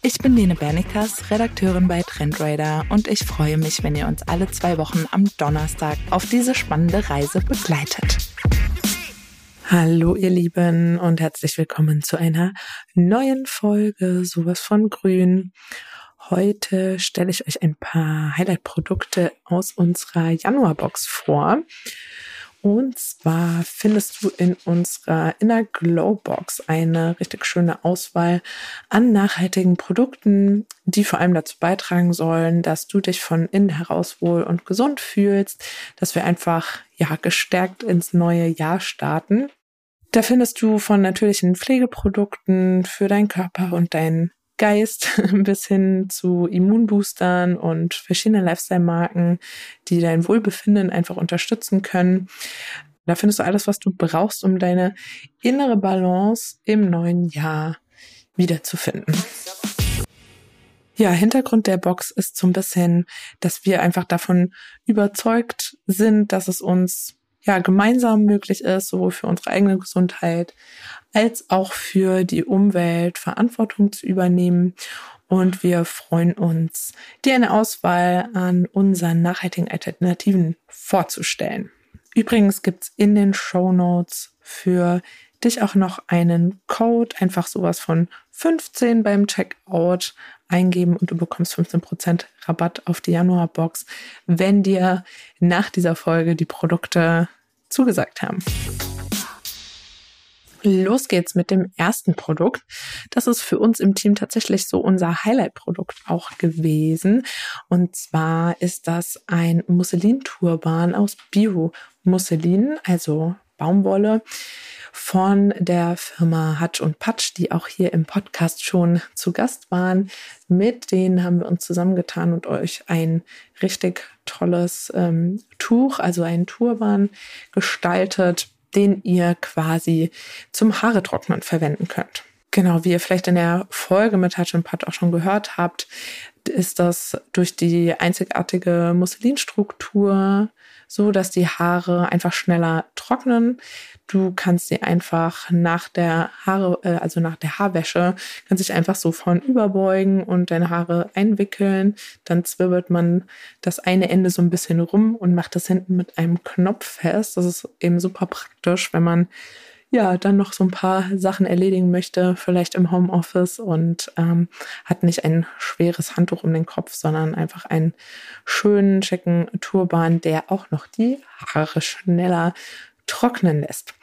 Ich bin Lene Bernikas, Redakteurin bei Trendradar und ich freue mich, wenn ihr uns alle zwei Wochen am Donnerstag auf diese spannende Reise begleitet. Hallo ihr Lieben und herzlich willkommen zu einer neuen Folge Sowas von Grün. Heute stelle ich euch ein paar Highlight-Produkte aus unserer Januarbox vor. Und zwar findest du in unserer Inner Glow Box eine richtig schöne Auswahl an nachhaltigen Produkten, die vor allem dazu beitragen sollen, dass du dich von innen heraus wohl und gesund fühlst, dass wir einfach ja gestärkt ins neue Jahr starten. Da findest du von natürlichen Pflegeprodukten für deinen Körper und deinen Geist bis hin zu Immunboostern und verschiedene Lifestyle-Marken, die dein Wohlbefinden einfach unterstützen können. Da findest du alles, was du brauchst, um deine innere Balance im neuen Jahr wiederzufinden. Ja, Hintergrund der Box ist so ein bisschen, dass wir einfach davon überzeugt sind, dass es uns ja gemeinsam möglich ist, sowohl für unsere eigene Gesundheit als auch für die Umwelt Verantwortung zu übernehmen. Und wir freuen uns, dir eine Auswahl an unseren nachhaltigen Alternativen vorzustellen. Übrigens gibt's in den Show Notes für dich auch noch einen Code, einfach sowas von 15 beim Checkout eingeben und du bekommst 15% Rabatt auf die Januarbox, wenn dir nach dieser Folge die Produkte zugesagt haben. Los geht's mit dem ersten Produkt. Das ist für uns im Team tatsächlich so unser Highlight-Produkt auch gewesen. Und zwar ist das ein Musselin-Turban aus Bio-Musselin, also Baumwolle von der Firma Hutch und Patch, die auch hier im Podcast schon zu Gast waren. Mit denen haben wir uns zusammengetan und euch ein richtig tolles ähm, Tuch, also einen Turban gestaltet, den ihr quasi zum Haare trocknen verwenden könnt. Genau, wie ihr vielleicht in der Folge mit Hutch und Patch auch schon gehört habt, ist das durch die einzigartige Musselinstruktur so, dass die Haare einfach schneller trocknen. Du kannst sie einfach nach der Haare, äh, also nach der Haarwäsche, kannst dich einfach so vorn überbeugen und deine Haare einwickeln. Dann zwirbelt man das eine Ende so ein bisschen rum und macht das hinten mit einem Knopf fest. Das ist eben super praktisch, wenn man ja, dann noch so ein paar Sachen erledigen möchte, vielleicht im Homeoffice und ähm, hat nicht ein schweres Handtuch um den Kopf, sondern einfach einen schönen, schicken Turban, der auch noch die Haare schneller trocknen lässt.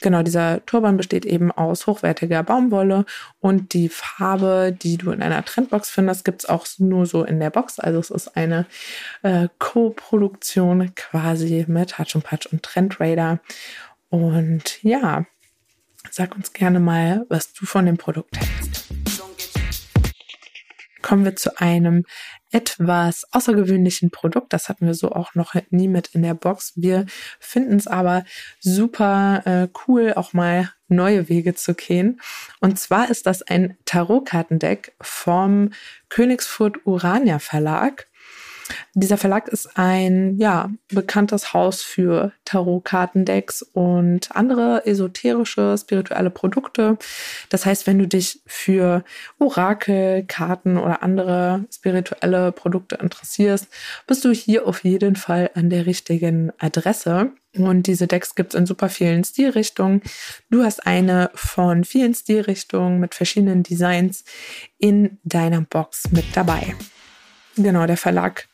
Genau, dieser Turban besteht eben aus hochwertiger Baumwolle und die Farbe, die du in einer Trendbox findest, gibt's auch nur so in der Box. Also es ist eine äh, Co-Produktion quasi mit Hutch und Patch und Trendrader. Und ja, Sag uns gerne mal, was du von dem Produkt hältst. Kommen wir zu einem etwas außergewöhnlichen Produkt. Das hatten wir so auch noch nie mit in der Box. Wir finden es aber super äh, cool, auch mal neue Wege zu gehen. Und zwar ist das ein Tarotkartendeck vom Königsfurt Urania Verlag. Dieser Verlag ist ein ja, bekanntes Haus für Tarotkartendecks und andere esoterische, spirituelle Produkte. Das heißt, wenn du dich für Orakel, Karten oder andere spirituelle Produkte interessierst, bist du hier auf jeden Fall an der richtigen Adresse. Und diese Decks gibt es in super vielen Stilrichtungen. Du hast eine von vielen Stilrichtungen mit verschiedenen Designs in deiner Box mit dabei. Genau, der Verlag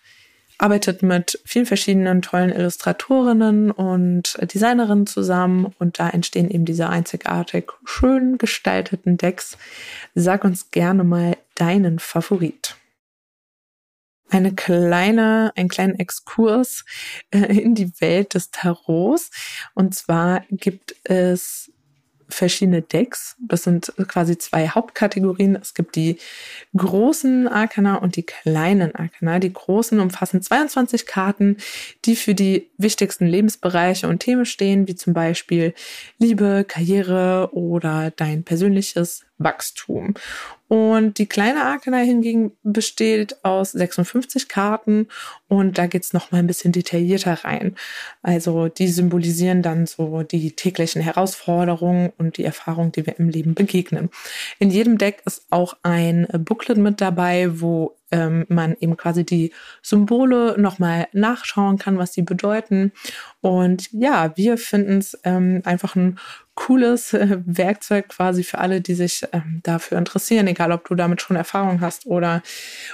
arbeitet mit vielen verschiedenen tollen Illustratorinnen und Designerinnen zusammen und da entstehen eben diese einzigartig schön gestalteten Decks. Sag uns gerne mal deinen Favorit. Eine kleine, einen kleinen Exkurs äh, in die Welt des Tarots. Und zwar gibt es verschiedene Decks. Das sind quasi zwei Hauptkategorien. Es gibt die großen Arkana und die kleinen Arkana. Die großen umfassen 22 Karten, die für die wichtigsten Lebensbereiche und Themen stehen, wie zum Beispiel Liebe, Karriere oder dein persönliches Wachstum. Und die kleine Arkana hingegen besteht aus 56 Karten und da geht's noch mal ein bisschen detaillierter rein. Also die symbolisieren dann so die täglichen Herausforderungen und die Erfahrungen, die wir im Leben begegnen. In jedem Deck ist auch ein Booklet mit dabei, wo ähm, man eben quasi die Symbole nochmal nachschauen kann, was sie bedeuten. Und ja, wir finden es ähm, einfach ein cooles äh, Werkzeug quasi für alle, die sich ähm, dafür interessieren, egal ob du damit schon Erfahrung hast oder,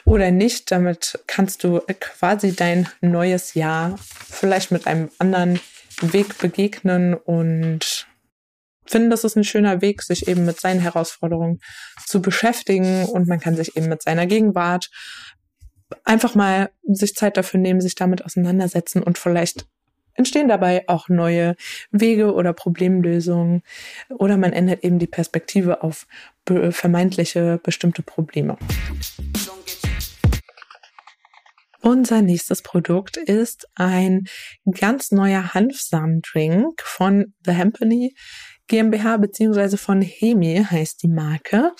oder nicht. Damit kannst du quasi dein neues Jahr vielleicht mit einem anderen Weg begegnen und finden, das ist ein schöner Weg, sich eben mit seinen Herausforderungen zu beschäftigen und man kann sich eben mit seiner Gegenwart einfach mal sich Zeit dafür nehmen, sich damit auseinandersetzen und vielleicht entstehen dabei auch neue Wege oder Problemlösungen oder man ändert eben die Perspektive auf vermeintliche bestimmte Probleme. Unser nächstes Produkt ist ein ganz neuer Hanfsamendrink von The Hempany GmbH beziehungsweise von Hemi heißt die Marke.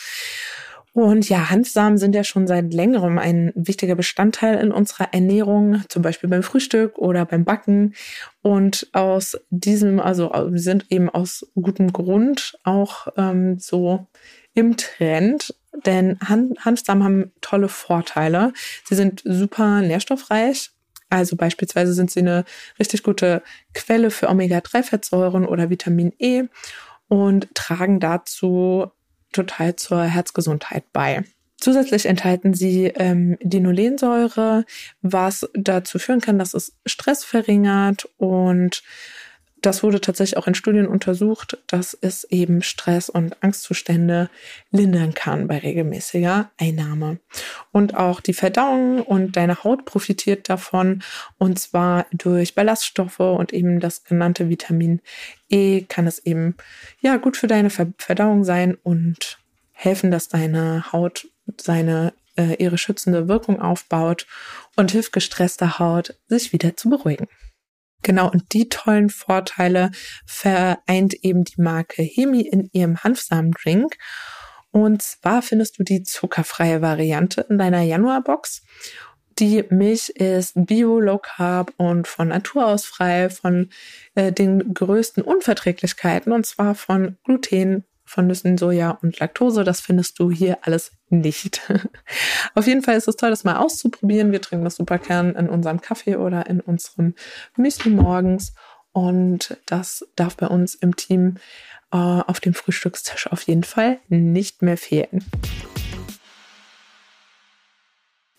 Und ja, Hanfsamen sind ja schon seit längerem ein wichtiger Bestandteil in unserer Ernährung, zum Beispiel beim Frühstück oder beim Backen. Und aus diesem, also sind eben aus gutem Grund auch ähm, so im Trend, denn Han Hanfsamen haben tolle Vorteile. Sie sind super nährstoffreich. Also beispielsweise sind sie eine richtig gute Quelle für Omega-3-Fettsäuren oder Vitamin E und tragen dazu total zur Herzgesundheit bei. Zusätzlich enthalten sie ähm, Dinolensäure, was dazu führen kann, dass es Stress verringert und das wurde tatsächlich auch in Studien untersucht, dass es eben Stress und Angstzustände lindern kann bei regelmäßiger Einnahme. Und auch die Verdauung und deine Haut profitiert davon. Und zwar durch Ballaststoffe und eben das genannte Vitamin E kann es eben ja gut für deine Verdauung sein und helfen, dass deine Haut seine äh, ihre schützende Wirkung aufbaut und hilft gestresster Haut, sich wieder zu beruhigen. Genau, und die tollen Vorteile vereint eben die Marke Hemi in ihrem Hanfsamendrink. Und zwar findest du die zuckerfreie Variante in deiner Januarbox. Die Milch ist bio, low carb und von Natur aus frei von äh, den größten Unverträglichkeiten und zwar von Gluten, von Nüssen, Soja und Laktose. Das findest du hier alles nicht. Auf jeden Fall ist es toll, das mal auszuprobieren. Wir trinken das super gern in unserem Kaffee oder in unserem Müsli morgens. Und das darf bei uns im Team äh, auf dem Frühstückstisch auf jeden Fall nicht mehr fehlen.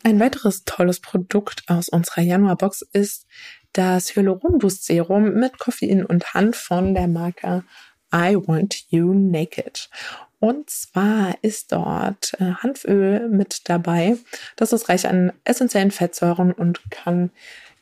Ein weiteres tolles Produkt aus unserer Januarbox ist das Hyaluron Boost Serum mit Koffein und Hanf von der Marke I Want You Naked. Und zwar ist dort äh, Hanföl mit dabei. Das ist reich an essentiellen Fettsäuren und kann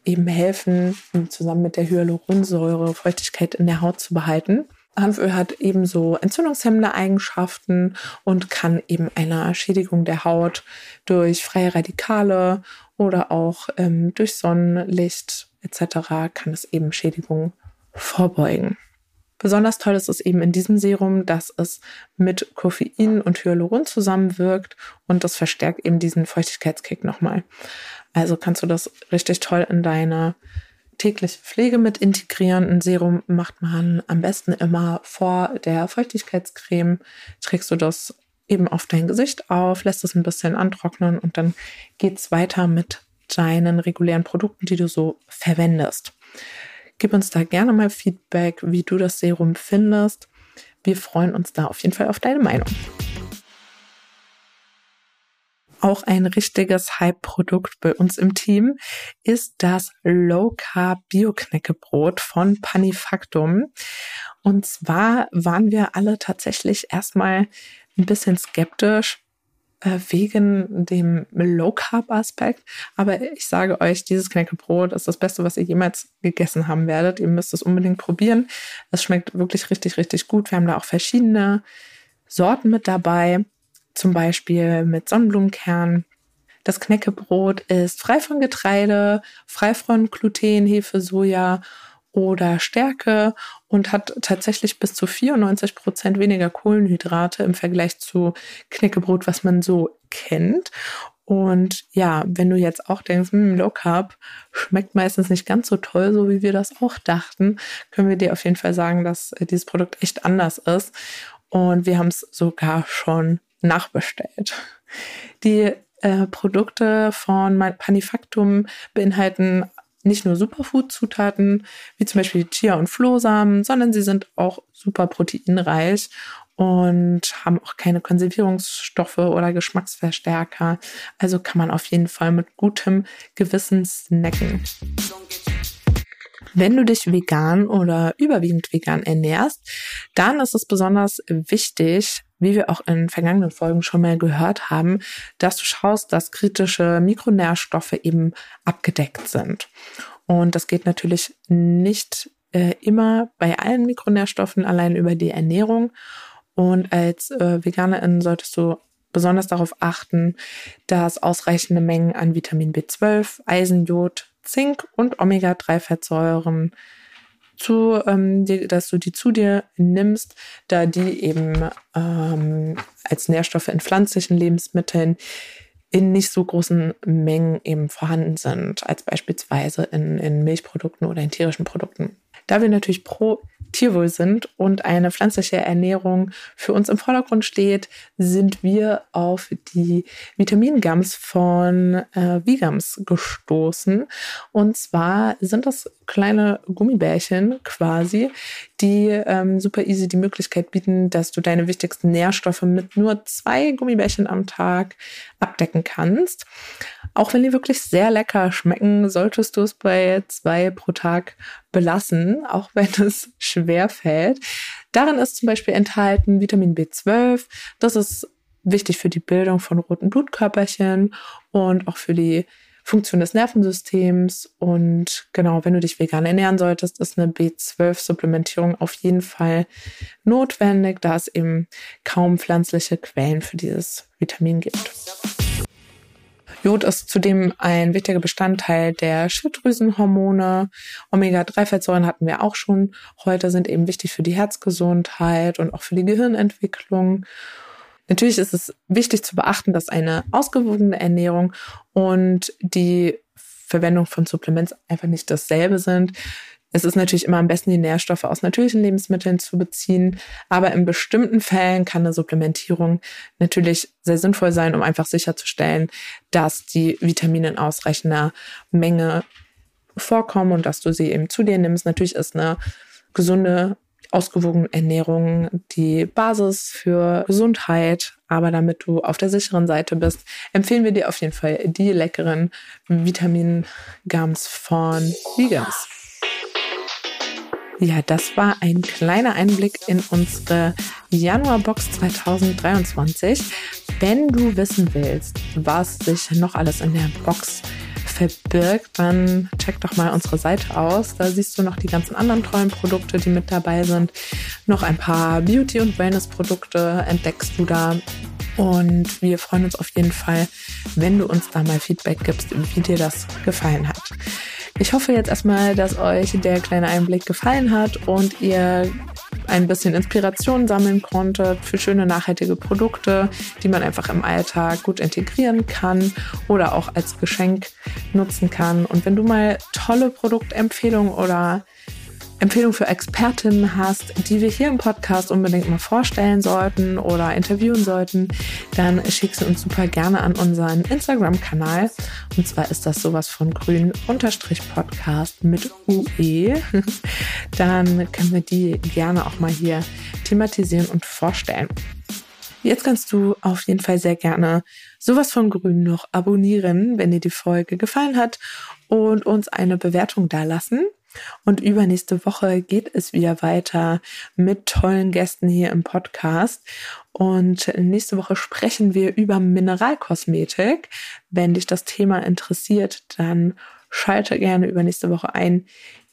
eben helfen, zusammen mit der Hyaluronsäure Feuchtigkeit in der Haut zu behalten. Hanföl hat ebenso entzündungshemmende Eigenschaften und kann eben einer Schädigung der Haut durch freie Radikale oder auch ähm, durch Sonnenlicht etc. kann es eben Schädigungen vorbeugen. Besonders toll ist es eben in diesem Serum, dass es mit Koffein und Hyaluron zusammenwirkt und das verstärkt eben diesen Feuchtigkeitskick nochmal. Also kannst du das richtig toll in deine tägliche Pflege mit integrieren. Ein Serum macht man am besten immer vor der Feuchtigkeitscreme. Trägst du das eben auf dein Gesicht auf, lässt es ein bisschen antrocknen und dann geht's weiter mit deinen regulären Produkten, die du so verwendest. Gib uns da gerne mal Feedback, wie du das Serum findest. Wir freuen uns da auf jeden Fall auf deine Meinung. Auch ein richtiges Hype-Produkt bei uns im Team ist das Low Carb Bio-Knäckebrot von Panifactum. Und zwar waren wir alle tatsächlich erstmal ein bisschen skeptisch, wegen dem Low-Carb-Aspekt. Aber ich sage euch, dieses Knäckebrot ist das Beste, was ihr jemals gegessen haben werdet. Ihr müsst es unbedingt probieren. Es schmeckt wirklich richtig, richtig gut. Wir haben da auch verschiedene Sorten mit dabei. Zum Beispiel mit Sonnenblumenkern. Das Knäckebrot ist frei von Getreide, frei von Gluten, Hefe, Soja oder Stärke und hat tatsächlich bis zu 94 Prozent weniger Kohlenhydrate im Vergleich zu Knäckebrot, was man so kennt. Und ja, wenn du jetzt auch denkst, hm, Low Carb schmeckt meistens nicht ganz so toll, so wie wir das auch dachten, können wir dir auf jeden Fall sagen, dass dieses Produkt echt anders ist. Und wir haben es sogar schon nachbestellt. Die äh, Produkte von Panifactum beinhalten nicht nur Superfood-Zutaten, wie zum Beispiel Chia- und Flohsamen, sondern sie sind auch super proteinreich und haben auch keine Konservierungsstoffe oder Geschmacksverstärker. Also kann man auf jeden Fall mit gutem Gewissen snacken. Wenn du dich vegan oder überwiegend vegan ernährst, dann ist es besonders wichtig, wie wir auch in vergangenen Folgen schon mal gehört haben, dass du schaust, dass kritische Mikronährstoffe eben abgedeckt sind. Und das geht natürlich nicht äh, immer bei allen Mikronährstoffen allein über die Ernährung. Und als äh, Veganerin solltest du besonders darauf achten, dass ausreichende Mengen an Vitamin B12, Eisen, Jod, Zink und Omega-3-Fettsäuren zu, ähm, die, dass du die zu dir nimmst, da die eben ähm, als Nährstoffe in pflanzlichen Lebensmitteln in nicht so großen Mengen eben vorhanden sind, als beispielsweise in, in Milchprodukten oder in tierischen Produkten. Da wir natürlich pro Tierwohl sind und eine pflanzliche Ernährung für uns im Vordergrund steht, sind wir auf die Vitamingums von äh, Vigams gestoßen. Und zwar sind das kleine Gummibärchen quasi, die ähm, super easy die Möglichkeit bieten, dass du deine wichtigsten Nährstoffe mit nur zwei Gummibärchen am Tag abdecken kannst. Auch wenn die wirklich sehr lecker schmecken, solltest du es bei zwei pro Tag belassen, auch wenn es schwer fällt. Darin ist zum Beispiel enthalten Vitamin B12. Das ist wichtig für die Bildung von roten Blutkörperchen und auch für die Funktion des Nervensystems. Und genau, wenn du dich vegan ernähren solltest, ist eine B12-Supplementierung auf jeden Fall notwendig, da es eben kaum pflanzliche Quellen für dieses Vitamin gibt. Jod ist zudem ein wichtiger Bestandteil der Schilddrüsenhormone. Omega-3-Fettsäuren hatten wir auch schon. Heute sind eben wichtig für die Herzgesundheit und auch für die Gehirnentwicklung. Natürlich ist es wichtig zu beachten, dass eine ausgewogene Ernährung und die Verwendung von Supplements einfach nicht dasselbe sind. Es ist natürlich immer am besten, die Nährstoffe aus natürlichen Lebensmitteln zu beziehen. Aber in bestimmten Fällen kann eine Supplementierung natürlich sehr sinnvoll sein, um einfach sicherzustellen, dass die Vitamine in ausreichender Menge vorkommen und dass du sie eben zu dir nimmst. Natürlich ist eine gesunde, ausgewogene Ernährung die Basis für Gesundheit. Aber damit du auf der sicheren Seite bist, empfehlen wir dir auf jeden Fall die leckeren Vitamin-Gums von Vegans. Ja, das war ein kleiner Einblick in unsere Januarbox 2023. Wenn du wissen willst, was sich noch alles in der Box verbirgt, dann check doch mal unsere Seite aus. Da siehst du noch die ganzen anderen tollen Produkte, die mit dabei sind. Noch ein paar Beauty- und Wellness-Produkte entdeckst du da. Und wir freuen uns auf jeden Fall, wenn du uns da mal Feedback gibst, wie dir das gefallen hat. Ich hoffe jetzt erstmal, dass euch der kleine Einblick gefallen hat und ihr ein bisschen Inspiration sammeln konntet für schöne nachhaltige Produkte, die man einfach im Alltag gut integrieren kann oder auch als Geschenk nutzen kann. Und wenn du mal tolle Produktempfehlungen oder Empfehlung für Expertinnen hast, die wir hier im Podcast unbedingt mal vorstellen sollten oder interviewen sollten, dann schick sie uns super gerne an unseren Instagram-Kanal. Und zwar ist das sowas von grün unterstrich Podcast mit UE. Dann können wir die gerne auch mal hier thematisieren und vorstellen. Jetzt kannst du auf jeden Fall sehr gerne sowas von grün noch abonnieren, wenn dir die Folge gefallen hat und uns eine Bewertung dalassen. Und übernächste Woche geht es wieder weiter mit tollen Gästen hier im Podcast. Und nächste Woche sprechen wir über Mineralkosmetik. Wenn dich das Thema interessiert, dann schalte gerne übernächste Woche ein.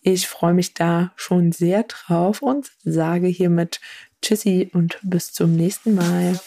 Ich freue mich da schon sehr drauf und sage hiermit Tschüssi und bis zum nächsten Mal.